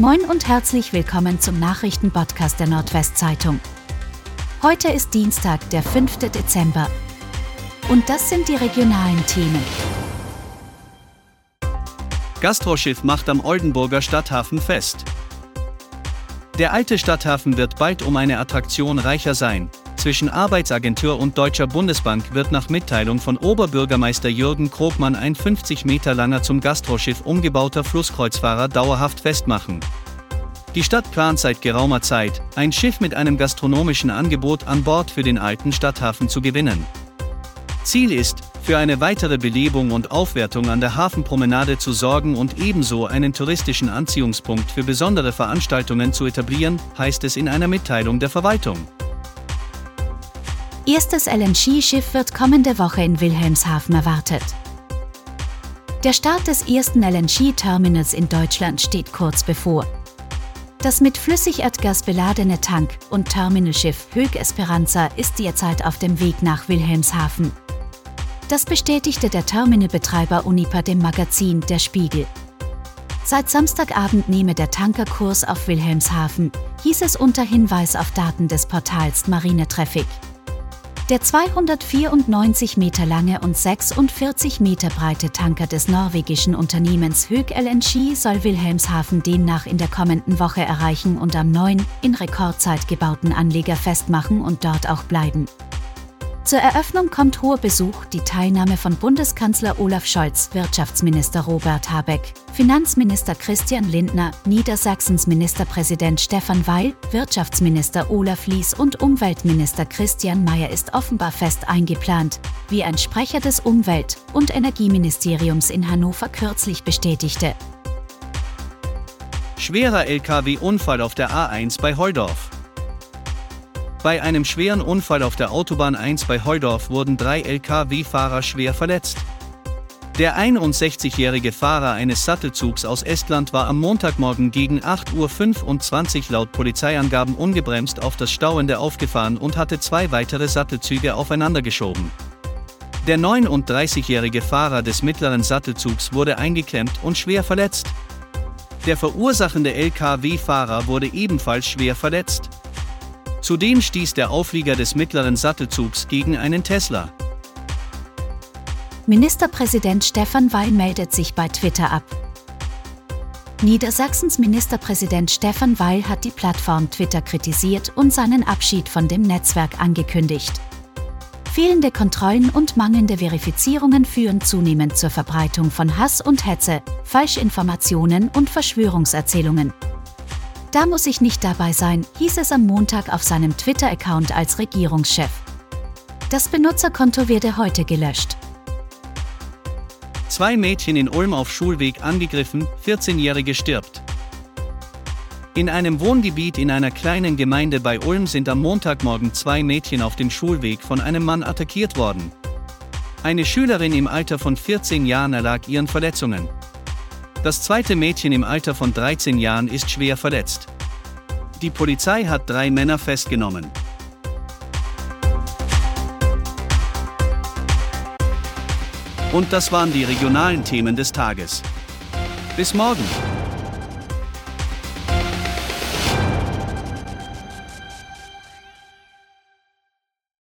Moin und herzlich willkommen zum Nachrichtenpodcast der Nordwestzeitung. Heute ist Dienstag, der 5. Dezember. Und das sind die regionalen Themen. Gastroschiff macht am Oldenburger Stadthafen fest. Der alte Stadthafen wird bald um eine Attraktion reicher sein. Zwischen Arbeitsagentur und Deutscher Bundesbank wird nach Mitteilung von Oberbürgermeister Jürgen Krogmann ein 50 Meter langer zum Gastroschiff umgebauter Flusskreuzfahrer dauerhaft festmachen. Die Stadt plant seit geraumer Zeit, ein Schiff mit einem gastronomischen Angebot an Bord für den alten Stadthafen zu gewinnen. Ziel ist, für eine weitere Belebung und Aufwertung an der Hafenpromenade zu sorgen und ebenso einen touristischen Anziehungspunkt für besondere Veranstaltungen zu etablieren, heißt es in einer Mitteilung der Verwaltung. Erstes LNG-Schiff wird kommende Woche in Wilhelmshaven erwartet. Der Start des ersten LNG-Terminals in Deutschland steht kurz bevor. Das mit Flüssigerdgas beladene Tank- und Terminalschiff Hög Esperanza ist derzeit auf dem Weg nach Wilhelmshaven. Das bestätigte der Terminalbetreiber Unipa dem Magazin Der Spiegel. Seit Samstagabend nehme der Tanker Kurs auf Wilhelmshaven, hieß es unter Hinweis auf Daten des Portals Marine Traffic. Der 294 Meter lange und 46 Meter breite Tanker des norwegischen Unternehmens Hög LNG soll Wilhelmshaven demnach in der kommenden Woche erreichen und am neuen, in Rekordzeit gebauten Anleger festmachen und dort auch bleiben. Zur Eröffnung kommt hoher Besuch, die Teilnahme von Bundeskanzler Olaf Scholz, Wirtschaftsminister Robert Habeck, Finanzminister Christian Lindner, Niedersachsens Ministerpräsident Stefan Weil, Wirtschaftsminister Olaf Lies und Umweltminister Christian Mayer ist offenbar fest eingeplant, wie ein Sprecher des Umwelt- und Energieministeriums in Hannover kürzlich bestätigte. Schwerer Lkw-Unfall auf der A1 bei Holdorf. Bei einem schweren Unfall auf der Autobahn 1 bei Heudorf wurden drei Lkw-Fahrer schwer verletzt. Der 61-jährige Fahrer eines Sattelzugs aus Estland war am Montagmorgen gegen 8.25 Uhr laut Polizeiangaben ungebremst auf das Stauende aufgefahren und hatte zwei weitere Sattelzüge aufeinandergeschoben. Der 39-jährige Fahrer des mittleren Sattelzugs wurde eingeklemmt und schwer verletzt. Der verursachende Lkw-Fahrer wurde ebenfalls schwer verletzt. Zudem stieß der Auflieger des mittleren Sattelzugs gegen einen Tesla. Ministerpräsident Stefan Weil meldet sich bei Twitter ab. Niedersachsens Ministerpräsident Stefan Weil hat die Plattform Twitter kritisiert und seinen Abschied von dem Netzwerk angekündigt. Fehlende Kontrollen und mangelnde Verifizierungen führen zunehmend zur Verbreitung von Hass und Hetze, Falschinformationen und Verschwörungserzählungen. Da muss ich nicht dabei sein, hieß es am Montag auf seinem Twitter-Account als Regierungschef. Das Benutzerkonto werde heute gelöscht. Zwei Mädchen in Ulm auf Schulweg angegriffen, 14-Jährige stirbt. In einem Wohngebiet in einer kleinen Gemeinde bei Ulm sind am Montagmorgen zwei Mädchen auf dem Schulweg von einem Mann attackiert worden. Eine Schülerin im Alter von 14 Jahren erlag ihren Verletzungen. Das zweite Mädchen im Alter von 13 Jahren ist schwer verletzt. Die Polizei hat drei Männer festgenommen. Und das waren die regionalen Themen des Tages. Bis morgen!